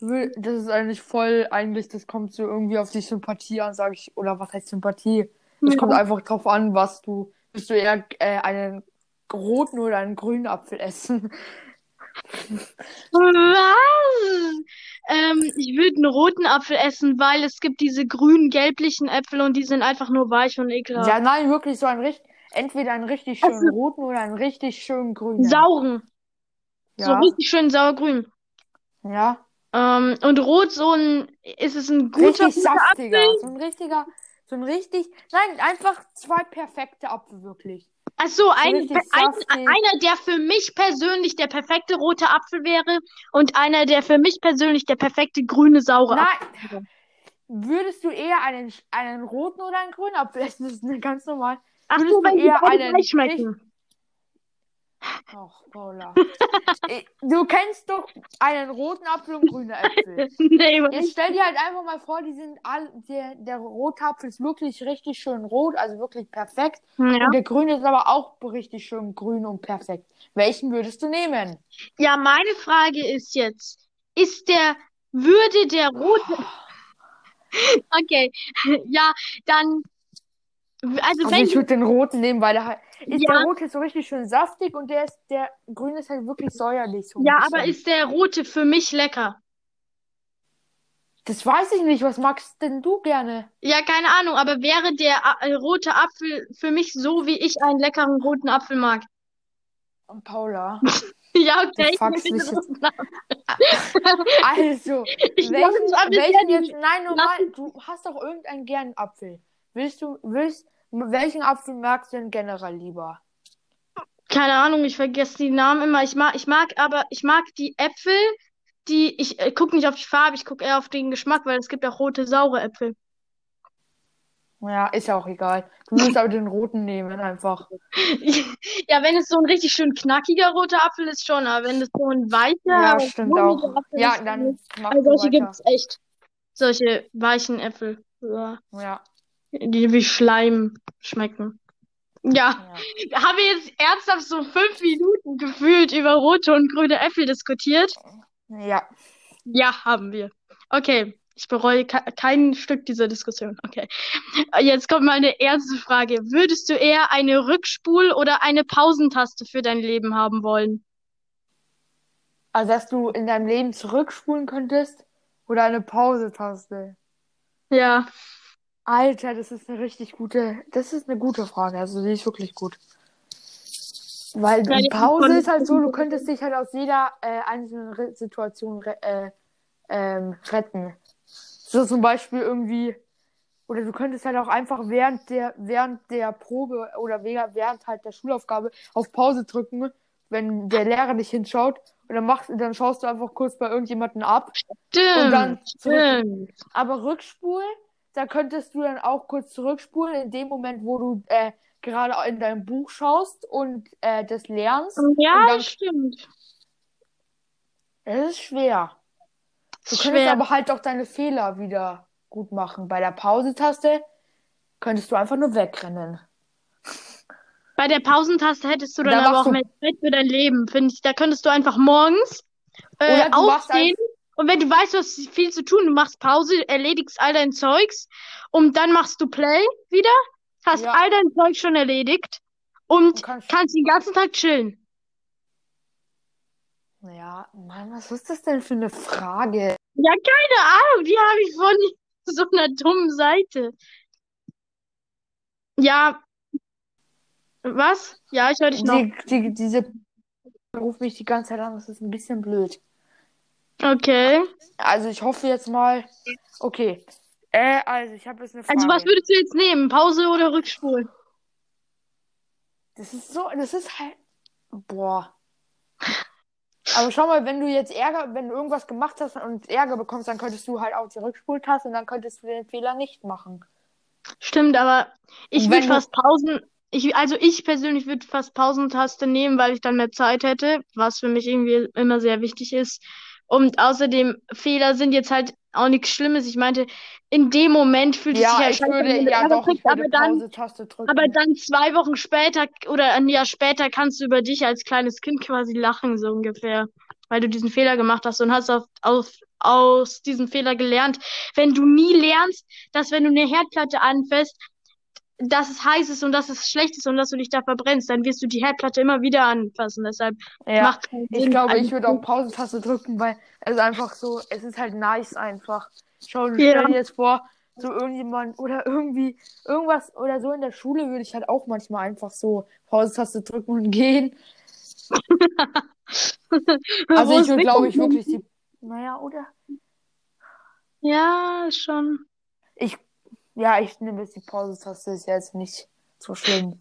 Das ist eigentlich voll, eigentlich, das kommt so irgendwie auf die Sympathie an, sage ich, oder was heißt Sympathie? Es Ja. kommt einfach drauf an, was du, willst du eher äh, einen roten oder einen grünen Apfel essen? Was? Ähm, ich würde einen roten Apfel essen, weil es gibt diese grün-gelblichen Äpfel und die sind einfach nur weich und ekelhaft. Ja, nein, wirklich so ein richtig, entweder einen richtig schönen Also- roten oder einen richtig schönen grünen. Sauren. So Ja, richtig schön sauergrün. ja. Ähm, und rot, so ein, ist es ein guter, Richtig guter saftiger, Apfel? so ein richtiger, so ein richtig, nein, einfach zwei perfekte Apfel, wirklich. Ach so, ein, richtig ein, saftig. einer, der für mich persönlich der perfekte rote Apfel wäre und einer, der für mich persönlich der perfekte grüne saure Apfel. Nein, würdest du eher einen, einen roten oder einen grünen Apfel essen? Das ist eine ganz normal. Ach würdest so, du wenn die eher einen schmecken. Ach, Paula. Du kennst doch einen roten Apfel und grüne Äpfel. nee, Jetzt stell dir halt einfach mal vor, die sind all, der, der rote Apfel ist wirklich richtig schön rot, also wirklich perfekt. ja. Und der grüne ist aber auch richtig schön grün und perfekt. Welchen würdest du nehmen? ja, meine Frage ist jetzt, ist der, würde der rote, okay, ja, dann, also Also wenn, ich würde den roten nehmen, weil der halt, ist Ja. der rote so richtig schön saftig und der ist, der grüne ist halt wirklich säuerlich. So ja, aber ist der rote für mich lecker? Das weiß ich nicht. Was magst denn du gerne? Ja, keine Ahnung, aber wäre der äh, rote Apfel für mich so, wie ich einen leckeren roten Apfel mag? Und Paula. Ja, okay. Du ich mich. Also, Ich welchen, welchen jetzt, nein, normal, du hast doch irgendeinen gern Apfel. Willst du, willst, welchen Apfel magst du denn generell lieber? Keine Ahnung, ich vergesse die Namen immer. Ich mag, ich mag aber, ich mag die Äpfel, die, ich äh, gucke nicht auf die Farbe, ich gucke eher auf den Geschmack, weil es gibt auch rote, saure Äpfel. Ja, ist ja auch egal. Du würdest aber den roten nehmen, einfach. Ja, wenn es so ein richtig schön knackiger roter Apfel ist, schon, aber wenn es so ein weicher, Ja, stimmt auch. Apfel Ja, ist, dann also solche weiter. gibt's echt. Solche weichen Äpfel, ja, Ja, die wie Schleim schmecken. Ja, ja. haben wir jetzt ernsthaft so fünf Minuten gefühlt über rote und grüne Äpfel diskutiert? Ja. Ja, haben wir. Okay, ich bereue ke kein Stück dieser Diskussion. Okay. Jetzt kommt meine ernste Frage. Würdest du eher eine Rückspul- oder eine Pausentaste für dein Leben haben wollen? Also, dass du in deinem Leben zurückspulen könntest oder eine Pause-Taste? Ja. Alter, das ist eine richtig gute, das ist eine gute Frage. Also, die ist wirklich gut. Weil Ja, die Pause ist halt so, du könntest dich halt aus jeder äh, einzelnen Re Situation re äh, ähm, retten. So zum Beispiel irgendwie, oder du könntest halt auch einfach während der, während der Probe oder während halt der Schulaufgabe auf Pause drücken, wenn der Lehrer nicht hinschaut. Und dann machst, dann schaust du einfach kurz bei irgendjemanden ab und dann Stimmt, zurück. stimmt. Aber rückspulen, da könntest du dann auch kurz zurückspulen, in dem Moment, wo du äh, gerade in dein Buch schaust und äh, das lernst. Ja, dann, stimmt. es ist schwer. Du Ist könntest schwer. aber halt auch deine Fehler wieder gut machen. Bei der Pause-Taste könntest du einfach nur wegrennen. Bei der Pausentaste hättest du dann Da aber auch du- mehr Zeit für dein Leben, finde ich. Da könntest du einfach morgens äh, Oder du machst aufstehen und wenn du weißt, du hast viel zu tun, du machst Pause, erledigst all dein Zeugs und dann machst du Play wieder, hast Ja. all dein Zeug schon erledigt und kannst, kannst den ganzen Tag chillen. ja, Mann, was ist das denn für eine Frage? Ja, keine Ahnung, die habe ich von so einer dummen Seite. Ja. Was? Ja, ich höre dich noch. Die, die, diese ruft mich die ganze Zeit an, das ist ein bisschen blöd. Okay. Also ich hoffe jetzt mal. Okay. Äh, also ich habe jetzt eine Frage. Also was würdest du jetzt nehmen? Pause oder Rückspulen? Das ist so, das ist halt. Boah. Aber schau mal, wenn du jetzt Ärger, wenn du irgendwas gemacht hast und Ärger bekommst, dann könntest du halt auf die Rückspultaste und dann könntest du den Fehler nicht machen. Stimmt, aber ich würde fast Pausen, ich, also ich persönlich würde fast Pausentaste nehmen, weil ich dann mehr Zeit hätte, was für mich irgendwie immer sehr wichtig ist. Und außerdem, Fehler sind jetzt halt auch nichts Schlimmes. Ich meinte, in dem Moment fühlt es sich Ja, halt ich würde, ja doch, ich kriegst, aber würde dann, aber dann zwei Wochen später oder ein Jahr später kannst du über dich als kleines Kind quasi lachen, so ungefähr. Weil du diesen Fehler gemacht hast und hast auf, auf, aus diesem Fehler gelernt. Wenn du nie lernst, dass wenn du eine Herdplatte anfasst, dass es heiß ist und dass es schlecht ist und dass du dich da verbrennst, dann wirst du die Herdplatte immer wieder anfassen. Deshalb ja. macht keinen Ich Sinn. glaube, Also, ich würde auch Pause-Taste drücken, weil es einfach so, es ist halt nice einfach. Schau, Ja. stell dir jetzt vor, so irgendjemand oder irgendwie irgendwas oder so in der Schule würde ich halt auch manchmal einfach so Pause-Taste drücken und gehen. Also ich würde, glaube ich, wirklich die, naja, oder? Ja, schon. Ich, ja, ich nehme jetzt die Pause-Taste, ist ja jetzt nicht so schlimm.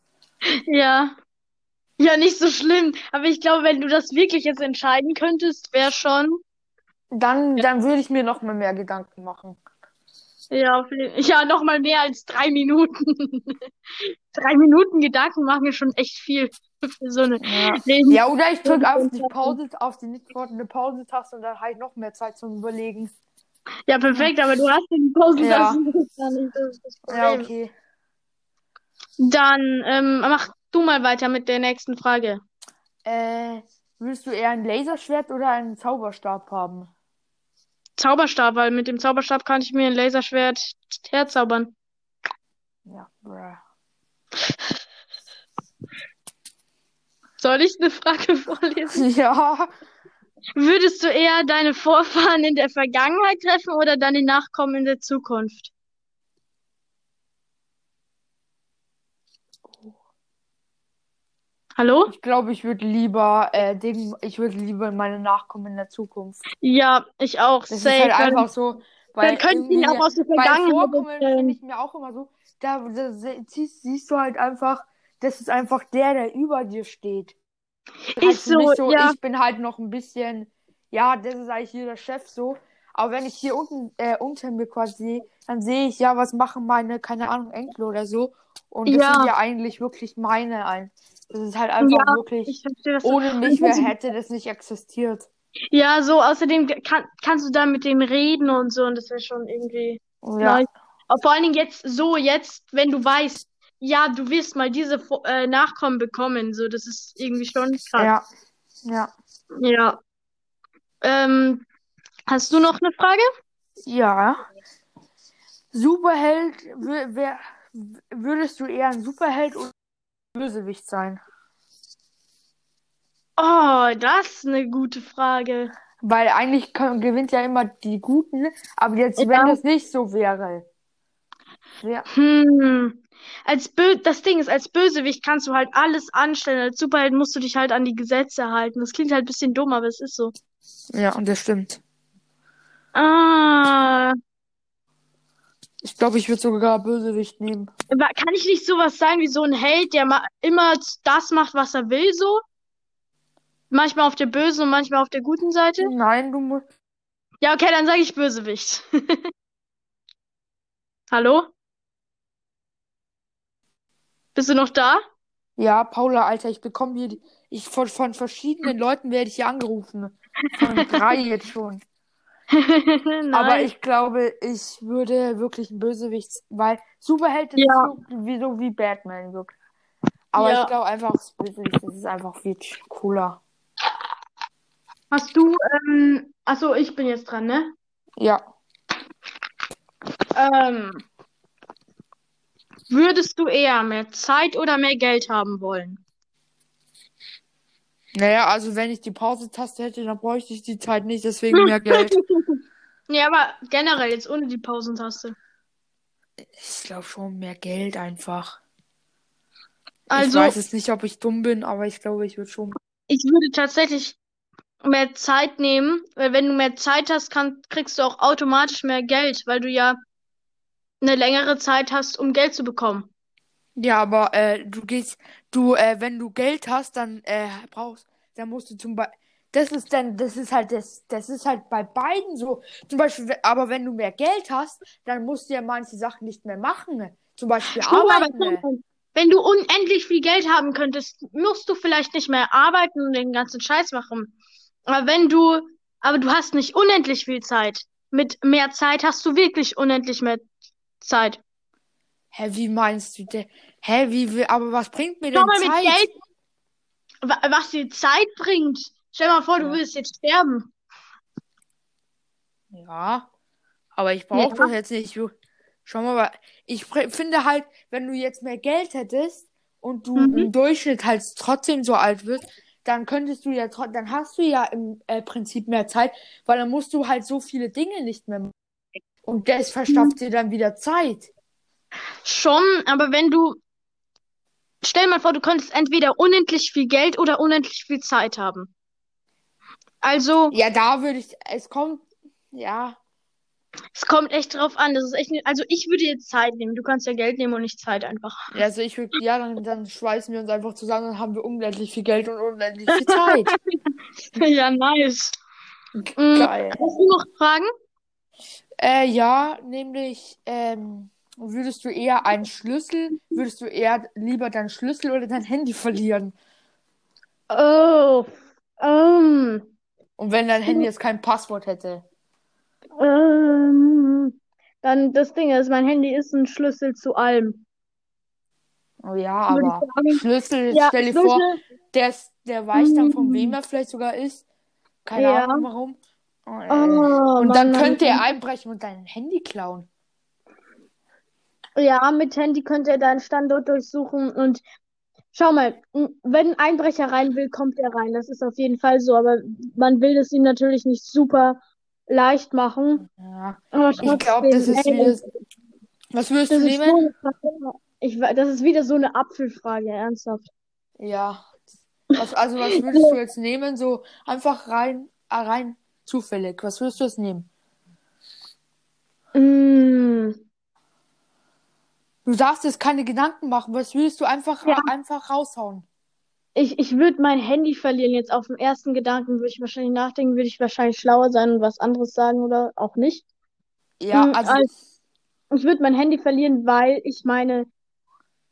Ja. Ja, nicht so schlimm. Aber ich glaube, wenn du das wirklich jetzt entscheiden könntest, wäre schon. Dann, dann würde ich mir noch mal mehr Gedanken machen. Ja, ja, noch mal mehr als drei Minuten. Drei Minuten Gedanken machen ist schon echt viel für so eine Ja. Ja, oder ich drücke auf die. Pause, auf die nicht vorhandene Pause-Taste und dann halt noch mehr Zeit zum Überlegen. Ja, perfekt, aber du hast die Pause Ja. Ja, okay. Dann ähm, mach du mal weiter mit der nächsten Frage. Äh, würdest du eher ein Laserschwert oder einen Zauberstab haben? Zauberstab, weil mit dem Zauberstab kann ich mir ein Laserschwert herzaubern. Ja, bruh. Soll ich eine Frage vorlesen? Ja. Würdest du eher deine Vorfahren in der Vergangenheit treffen oder deine Nachkommen in der Zukunft? Hallo? Ich glaube, ich würde lieber, äh, Ding, ich würde lieber meine Nachkommen in der Zukunft. Ja, ich auch. Das ist Safe. halt weil- einfach so, weil Dann könnten ihn irgendwie auch aus der bei Vergangenheit Vorkommen erzählen. finde ich mir auch immer so, da, da siehst, siehst du halt einfach, das ist einfach der, der über dir steht. Halt für mich so, ja. Ich bin halt noch ein bisschen, ja, das ist eigentlich hier der Chef so. Aber wenn ich hier unten äh, unter mir quasi sehe, dann sehe ich ja, was machen meine, keine Ahnung, Enkel oder so. Und das Ja. sind ja eigentlich wirklich meine ein. Das ist halt einfach Ja, wirklich, Ich verstehe so. ohne mich wer hätte das nicht existiert. Ja, so, außerdem kann, kannst du da mit denen reden und so, und das wäre schon irgendwie Ja. Aber vor allen Dingen jetzt, so jetzt, wenn du weißt, ja, du wirst mal diese äh, Nachkommen bekommen, so, das ist irgendwie schon krass. ja, ja. Ja. Ähm, hast du noch eine Frage? Ja. Superheld, wer, würdest du eher ein Superheld oder ein Bösewicht sein? Oh, das ist eine gute Frage. Weil eigentlich kann, gewinnt ja immer die Guten, aber jetzt, Ja. wenn das nicht so wäre. Wer, Hm. Als Bö das Ding ist, als Bösewicht kannst du halt alles anstellen. Als Superheld musst du dich halt an die Gesetze halten. Das klingt halt ein bisschen dumm, aber es ist so. ja, und das stimmt. Ah, Ich glaube, ich würde sogar Bösewicht nehmen. kann ich nicht sowas sein wie so ein Held, der ma immer das macht, was er will, so? Manchmal auf der bösen und manchmal auf der guten Seite? Nein, du musst. Ja, okay, dann sage ich Bösewicht. Hallo? Bist du noch da? Ja, Paula, Alter, ich bekomme hier ich von, von verschiedenen Leuten werde ich hier angerufen. Von drei jetzt schon. Aber ich glaube, ich würde wirklich ein Bösewicht, weil Superheld ist Ja. so wie, so wie Batman, wirklich. Aber Ja. ich glaube einfach, das ist einfach viel cooler. Hast du, ähm, achso, ich bin jetzt dran, ne? Ja. Ähm, würdest du eher mehr Zeit oder mehr Geld haben wollen? Naja, also wenn ich die Pause-Taste hätte, dann bräuchte ich die Zeit nicht, deswegen mehr Geld. Ja, aber generell jetzt ohne die Pausentaste. Ich glaube schon mehr Geld einfach. Ich Also, weiß jetzt nicht, ob ich dumm bin, aber ich glaube, ich würde schon. ich würde tatsächlich mehr Zeit nehmen, weil wenn du mehr Zeit hast, kann, kriegst du auch automatisch mehr Geld, weil du ja eine längere Zeit hast, um Geld zu bekommen. Ja, aber äh, du gehst, du, äh, wenn du Geld hast, dann äh, brauchst, dann musst du zum Beispiel, das ist dann, das ist halt das, das ist halt bei beiden so. Zum Beispiel, aber wenn du mehr Geld hast, dann musst du ja manche Sachen nicht mehr machen. Zum Beispiel aber arbeiten. mal, wenn du unendlich viel Geld haben könntest, musst du vielleicht nicht mehr arbeiten und den ganzen Scheiß machen. Aber wenn du, aber du hast nicht unendlich viel Zeit. Mit mehr Zeit hast du wirklich unendlich mehr Zeit. Hä, wie meinst du denn? Hä, wie, wie, aber was bringt mir denn mal mit Zeit? Geld, wa- was dir Zeit bringt. Stell mal vor, du Ja. willst jetzt sterben. Ja, aber ich brauche Ja. das jetzt nicht. Du- Schau mal, ich finde halt, wenn du jetzt mehr Geld hättest und du Mhm. im Durchschnitt halt trotzdem so alt wirst, dann könntest du ja dann hast du ja im äh, Prinzip mehr Zeit, weil dann musst du halt so viele Dinge nicht mehr machen. Und das verschafft dir dann wieder Zeit. Schon, aber wenn du, stell mal vor, du könntest entweder unendlich viel Geld oder unendlich viel Zeit haben. Also, Ja, da würde ich, es kommt, ja, es kommt echt drauf an. Das ist echt, nicht- also ich würde jetzt Zeit nehmen. Du kannst ja Geld nehmen und nicht Zeit einfach. ja, also ich würde, ja, dann, dann schweißen wir uns einfach zusammen, dann haben wir unendlich viel Geld und unendlich viel Zeit. Ja, nice. Geil. Hast du noch Fragen? Äh, ja, nämlich, ähm, würdest du eher einen Schlüssel, würdest du eher lieber deinen Schlüssel oder dein Handy verlieren? Oh, ähm, Und wenn dein Handy jetzt kein Passwort hätte? ähm, dann das Ding ist, mein Handy ist ein Schlüssel zu allem. Oh ja, aber. Schlüssel, Ja, stell dir vor, Schlüssel, der, ist, der weiß dann, von wem er vielleicht sogar ist. Keine Ja. Ahnung warum. Oh, oh, Und dann könnte Mann. er einbrechen und dein Handy klauen. Ja, mit Handy könnte er deinen Standort durchsuchen und schau mal, wenn ein Einbrecher rein will, kommt er rein. Das ist auf jeden Fall so, aber man will es ihm natürlich nicht super leicht machen. Ja. Aber Ich glaube, das ist wieder. Was würdest das du so nehmen? Ich, das ist wieder so eine Apfelfrage, ernsthaft. Ja. Was, also, was würdest du jetzt nehmen? So einfach rein, äh, rein zufällig. Was würdest du jetzt nehmen? Mm, Du darfst jetzt keine Gedanken machen. Was würdest du einfach, Ja. einfach raushauen? ich ich würde mein Handy verlieren. Jetzt auf den ersten Gedanken würde ich wahrscheinlich nachdenken, würde ich wahrscheinlich schlauer sein und was anderes sagen oder auch nicht. Ja, Mm, also, als- Ich würde mein Handy verlieren, weil ich meine,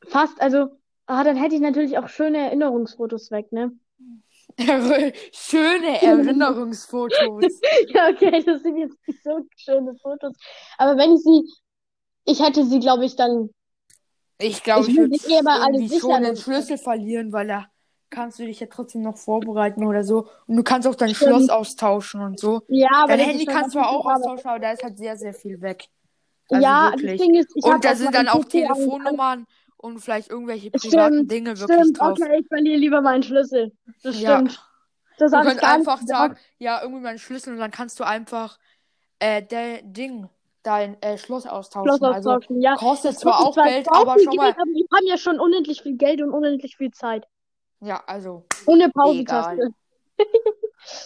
fast, also, ah, dann hätte ich natürlich auch schöne Erinnerungsfotos weg, ne? schöne Erinnerungsfotos. Ja, okay, das sind jetzt nicht so schöne Fotos. Aber wenn ich sie, ich hätte sie, glaube ich, dann, Ich glaube, Ich ich würde irgendwie schon sichern den Schlüssel verlieren, weil da kannst du dich ja trotzdem noch vorbereiten oder so. Und du kannst auch dein Stimmt. Schloss austauschen und so. ja, aber Dein das Handy schon kannst du auch austauschen, aber da ist halt sehr, sehr viel weg. Also Ja, das wirklich. Ding ist, ich Und da sind dann auch Telefonnummern und vielleicht irgendwelche privaten Stimmt, Dinge wirklich stimmt, drauf. okay, ich verliere lieber meinen Schlüssel. Das Ja. stimmt. Das Du kannst einfach sagen, ja, irgendwie meinen Schlüssel und dann kannst du einfach äh, der Ding, dein äh, Schloss austauschen. Schloss Also austauschen, ja. kostet zwar auch Geld, aber schon mal. Geld, wir haben ja schon unendlich viel Geld und unendlich viel Zeit. Ja, also. Ohne Pausentaste.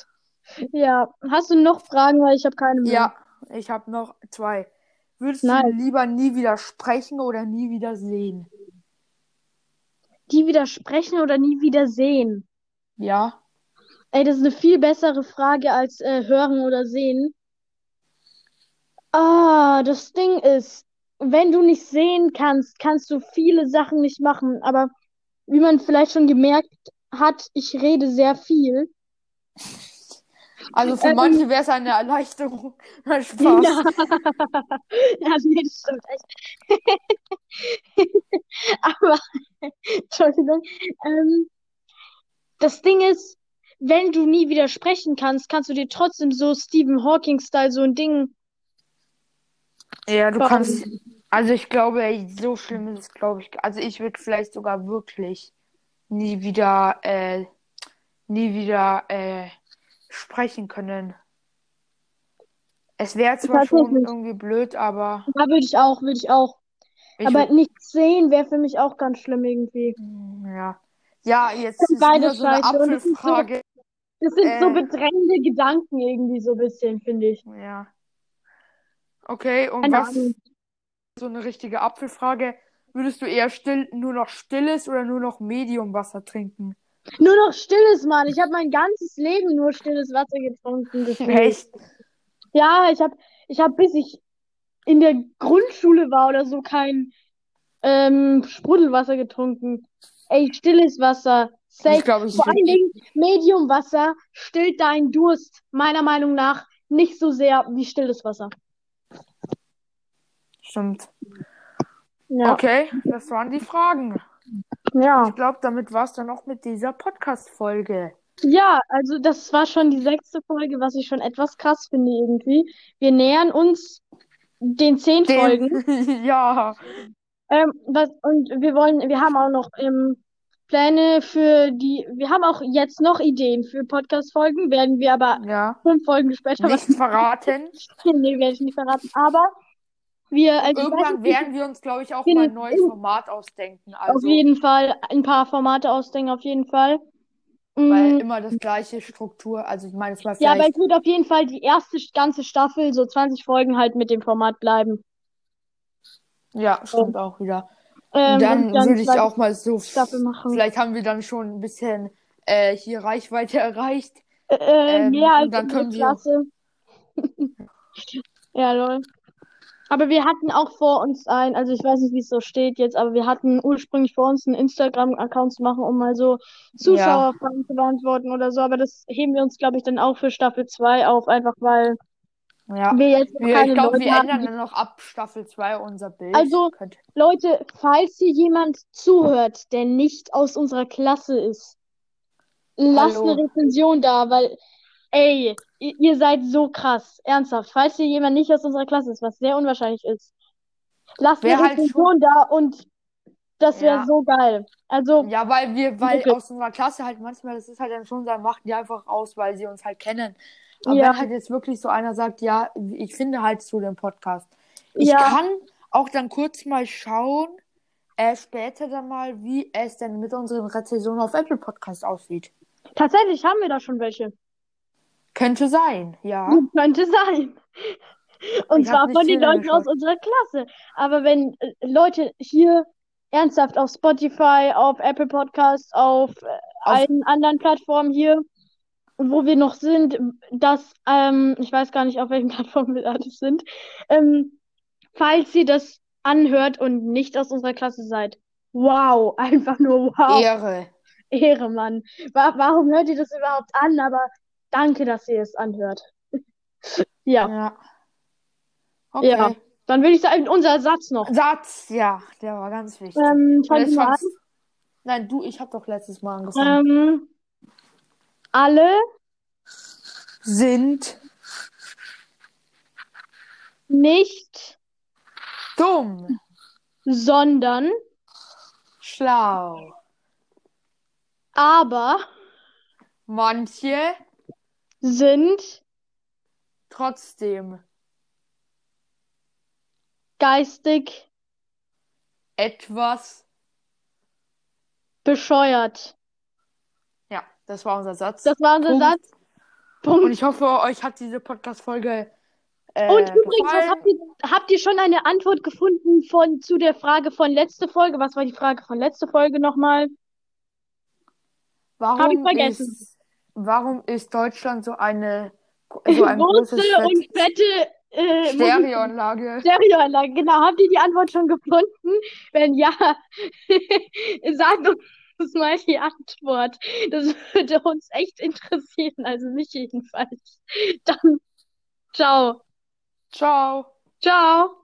Ja, hast du noch Fragen, weil ich habe keine mehr. Ja, ich habe noch zwei. Würdest du Nice. lieber nie wieder sprechen oder nie wieder sehen? Die widersprechen oder nie wieder sehen? Ja. Ey, das ist eine viel bessere Frage als äh, hören oder sehen. Ah, das Ding ist, wenn du nicht sehen kannst, kannst du viele Sachen nicht machen. Aber wie man vielleicht schon gemerkt hat, ich rede sehr viel. Also für Ähm, manche wäre es eine Erleichterung. Spaß. Ja. Ja, nee, das stimmt echt. Aber Entschuldigung. Ähm, das Ding ist, wenn du nie wieder sprechen kannst, kannst du dir trotzdem so Stephen Hawking-Style so ein Ding. Ja, du bauen. kannst. Also ich glaube, ey, so schlimm ist es, glaube ich. Also ich würde vielleicht sogar wirklich nie wieder, äh, nie wieder äh, sprechen können. Es wäre zwar schon irgendwie blöd, aber Ja, würde ich auch, würde ich auch. ich Aber würd, nicht sehen wäre für mich auch ganz schlimm irgendwie. ja. Ja, jetzt sind ist beide so eine und es ist so- Apfelfrage. Das sind so Äh. bedrängende Gedanken irgendwie so ein bisschen, finde ich. Ja. Okay, und Keine was Ahnung. so eine richtige Apfelfrage? Würdest du eher still, nur noch stilles oder nur noch Mediumwasser trinken? Nur noch stilles, Mann. Ich habe mein ganzes Leben nur stilles Wasser getrunken. gefühlt. Echt? Ja, ich habe, ich habe, bis ich in der Grundschule war oder so, kein ähm, Sprudelwasser getrunken. Ey, stilles Wasser. Safe. Ich glaube, ich Vor allen Dingen, Mediumwasser stillt deinen Durst, meiner Meinung nach, nicht so sehr wie stilles Wasser. Stimmt. Ja. Okay, das waren die Fragen. Ja. Ich glaube, damit war es dann auch mit dieser Podcast-Folge. Ja, also das war schon die sechste Folge, was ich schon etwas krass finde irgendwie. Wir nähern uns den zehn Den- Folgen. ja. Ähm, was, und wir wollen, wir haben auch noch ähm, Pläne für die, wir haben auch jetzt noch Ideen für Podcast-Folgen, werden wir aber Ja. fünf Folgen später Nicht verraten. nee, werde ich nicht verraten. Aber wir, also Irgendwann nicht, werden wir uns, glaube ich, auch mal ein neues Format ausdenken. auf Also, jeden Fall ein paar Formate ausdenken, auf jeden Fall. weil Mm, immer das gleiche Struktur. Also, ich meine, es war ja, aber ich würde auf jeden Fall die erste ganze Staffel, so 20 Folgen halt mit dem Format bleiben. Ja, stimmt auch wieder. Ähm, Dann dann würde ich auch mal so. Staffel machen. Vielleicht haben wir dann schon ein bisschen äh, hier Reichweite erreicht. Äh, Ähm, mehr und als dann können wir- Klasse. Ja, lol. Aber wir hatten auch vor uns ein, also ich weiß nicht, wie es so steht jetzt, aber wir hatten ursprünglich vor uns einen Instagram-Account zu machen, um mal so Zuschauerfragen zu beantworten oder so, aber das heben wir uns, glaube ich, dann auch für Staffel 2 auf, einfach weil Ja. wir jetzt noch keine ich glaube, Leute wir haben, ändern dann noch ab Staffel 2 unser Bild. Also- Könnt- Leute, falls hier jemand zuhört, der nicht aus unserer Klasse ist, lasst Hallo. eine Rezension da, weil, ey, ihr, seid so krass. Ernsthaft. Falls hier jemand nicht aus unserer Klasse ist, was sehr unwahrscheinlich ist, lasst eine halt Rezension da und das wäre Ja. so geil. Also, Ja, weil wir, weil Wirklich. aus unserer Klasse halt manchmal, das ist halt dann schon, dann machen die einfach aus, weil sie uns halt kennen. Aber Ja. wenn halt jetzt wirklich so einer sagt, ja, ich finde halt zu dem Podcast. Ich Ja. kann auch dann kurz mal schauen, äh, später dann mal, wie es denn mit unseren Rezensionen auf Apple Podcast aussieht. tatsächlich haben wir da schon welche. Könnte sein, ja. Könnte sein. Und Ich zwar von den Leuten aus unserer Klasse. Aber wenn äh, Leute hier ernsthaft auf Spotify, auf Apple Podcasts, auf äh, Auf- allen anderen Plattformen hier, wo wir noch sind, dass, ähm, ich weiß gar nicht, auf welchen Plattformen wir alles sind, ähm, falls ihr das anhört und nicht aus unserer Klasse seid. Wow, einfach nur wow. Ehre. Ehre, Mann. Wa warum hört ihr das überhaupt an? Aber danke, dass ihr es anhört. Ja, Ja. Okay. Ja. dann würde ich sagen, unser Satz noch. Satz, ja, der war ganz wichtig. Ähm, mal an. fangst- Nein, du, ich habe doch letztes Mal angefangen. Ähm, alle Sind nicht, dumm, sondern schlau. aber Manche sind trotzdem geistig etwas. bescheuert. Ja, das war unser Satz. Das war unser Punkt. Satz. Und Punkt. ich hoffe, euch hat diese Podcast-Folge äh, Und übrigens, habt ihr, habt ihr schon eine Antwort gefunden von, zu der Frage von letzte Folge? Was war die Frage von letzte Folge nochmal? Warum hab ich vergessen. Ist, warum ist Deutschland so eine so ein Große großes und fette äh, Stereoanlage? Stereoanlage, genau. Habt ihr die Antwort schon gefunden? Wenn ja, sagt uns mal die Antwort. Das würde uns echt interessieren, also mich jedenfalls. Dann, ciao. Ciao. Ciao.